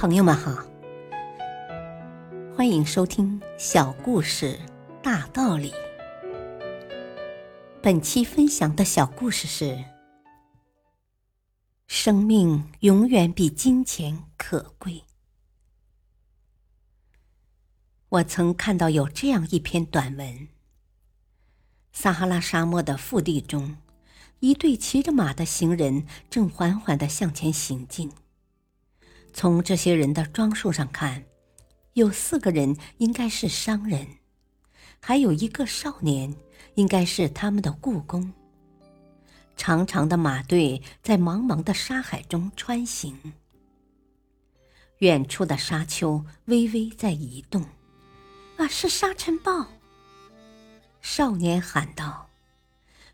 朋友们好，欢迎收听小故事大道理。本期分享的小故事是：生命永远比金钱可贵。我曾看到有这样一篇短文：撒哈拉沙漠的腹地中，一对骑着马的行人正缓缓的向前行进。从这些人的装束上看，有四个人应该是商人，还有一个少年应该是他们的雇工。长长的马队在茫茫的沙海中穿行，远处的沙丘微微在移动。啊，是沙尘暴！少年喊道。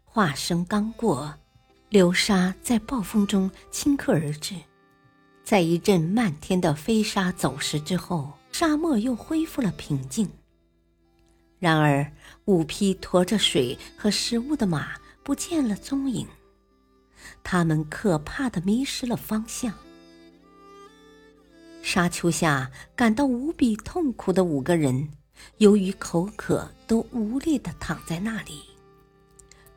话声刚过，流沙在暴风中顷刻而至。在一阵漫天的飞沙走石之后，沙漠又恢复了平静。然而，五匹驮着水和食物的马不见了踪影，他们可怕的迷失了方向。沙丘下感到无比痛苦的五个人，由于口渴，都无力的躺在那里，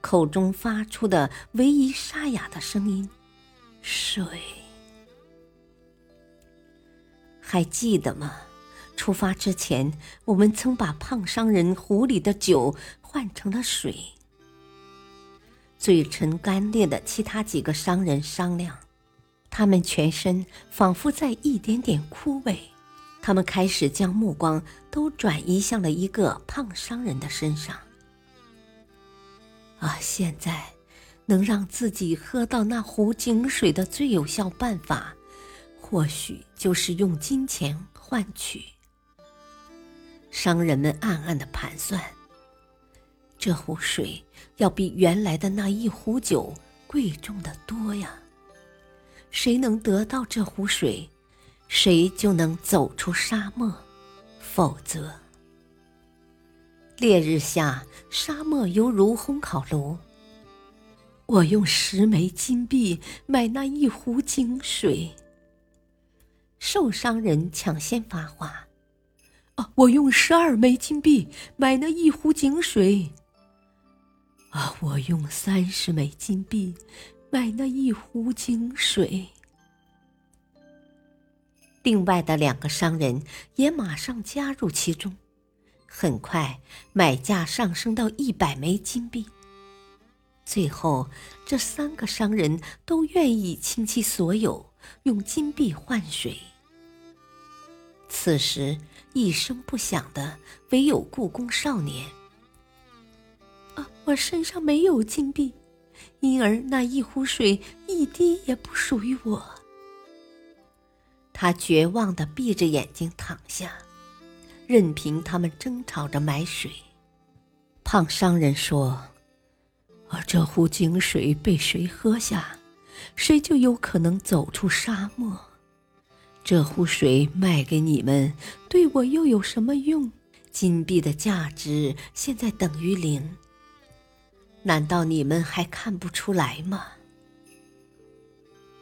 口中发出的唯一沙哑的声音：“水。”还记得吗？出发之前，我们曾把胖商人壶里的酒换成了水。嘴唇干裂的其他几个商人商量，他们全身仿佛在一点点枯萎。他们开始将目光都转移向了一个胖商人的身上。啊，现在能让自己喝到那壶井水的最有效办法。或许就是用金钱换取。商人们暗暗的盘算：这壶水要比原来的那一壶酒贵重的多呀！谁能得到这壶水，谁就能走出沙漠；否则，烈日下，沙漠犹如烘烤炉。我用十枚金币买那一壶井水。受伤人抢先发话：“啊，我用十二枚金币买那一壶井水。啊，我用三十枚金币买那一壶井水。”另外的两个商人也马上加入其中，很快买价上升到一百枚金币。最后，这三个商人都愿意倾其所有，用金币换水。此时，一声不响的，唯有故宫少年。啊，我身上没有金币，因而那一壶水一滴也不属于我。他绝望的闭着眼睛躺下，任凭他们争吵着买水。胖商人说：“而这壶井水被谁喝下，谁就有可能走出沙漠。”这壶水卖给你们，对我又有什么用？金币的价值现在等于零。难道你们还看不出来吗？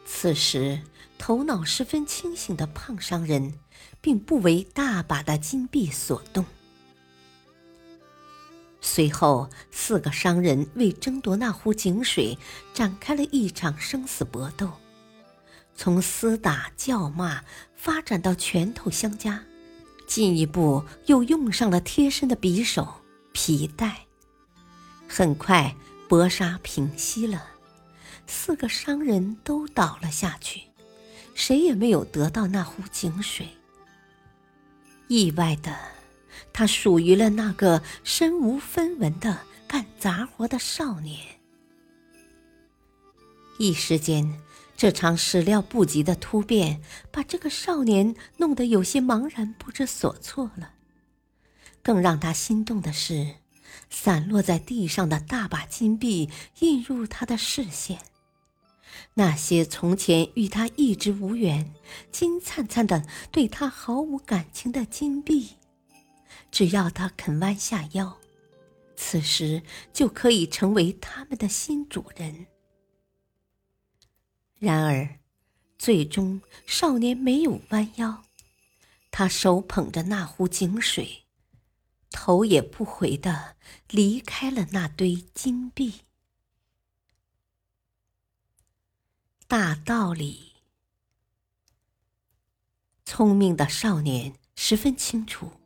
此时，头脑十分清醒的胖商人，并不为大把的金币所动。随后，四个商人为争夺那壶井水，展开了一场生死搏斗。从厮打叫骂发展到拳头相加，进一步又用上了贴身的匕首、皮带。很快，搏杀平息了，四个商人都倒了下去，谁也没有得到那壶井水。意外的，他属于了那个身无分文的干杂活的少年。一时间。这场始料不及的突变，把这个少年弄得有些茫然不知所措了。更让他心动的是，散落在地上的大把金币映入他的视线。那些从前与他一直无缘、金灿灿的、对他毫无感情的金币，只要他肯弯下腰，此时就可以成为他们的新主人。然而，最终，少年没有弯腰，他手捧着那壶井水，头也不回的离开了那堆金币。大道理，聪明的少年十分清楚，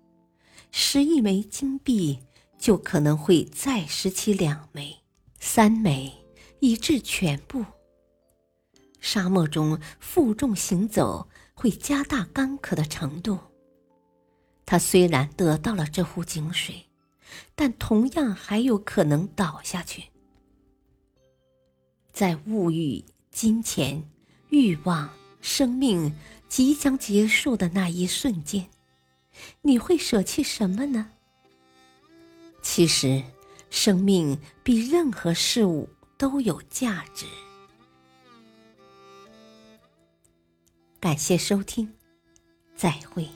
拾一枚金币就可能会再拾起两枚、三枚，以致全部。沙漠中负重行走会加大干渴的程度。他虽然得到了这壶井水，但同样还有可能倒下去。在物欲。金钱、欲望、生命即将结束的那一瞬间，你会舍弃什么呢？其实，生命比任何事物都有价值。感谢收听，再会。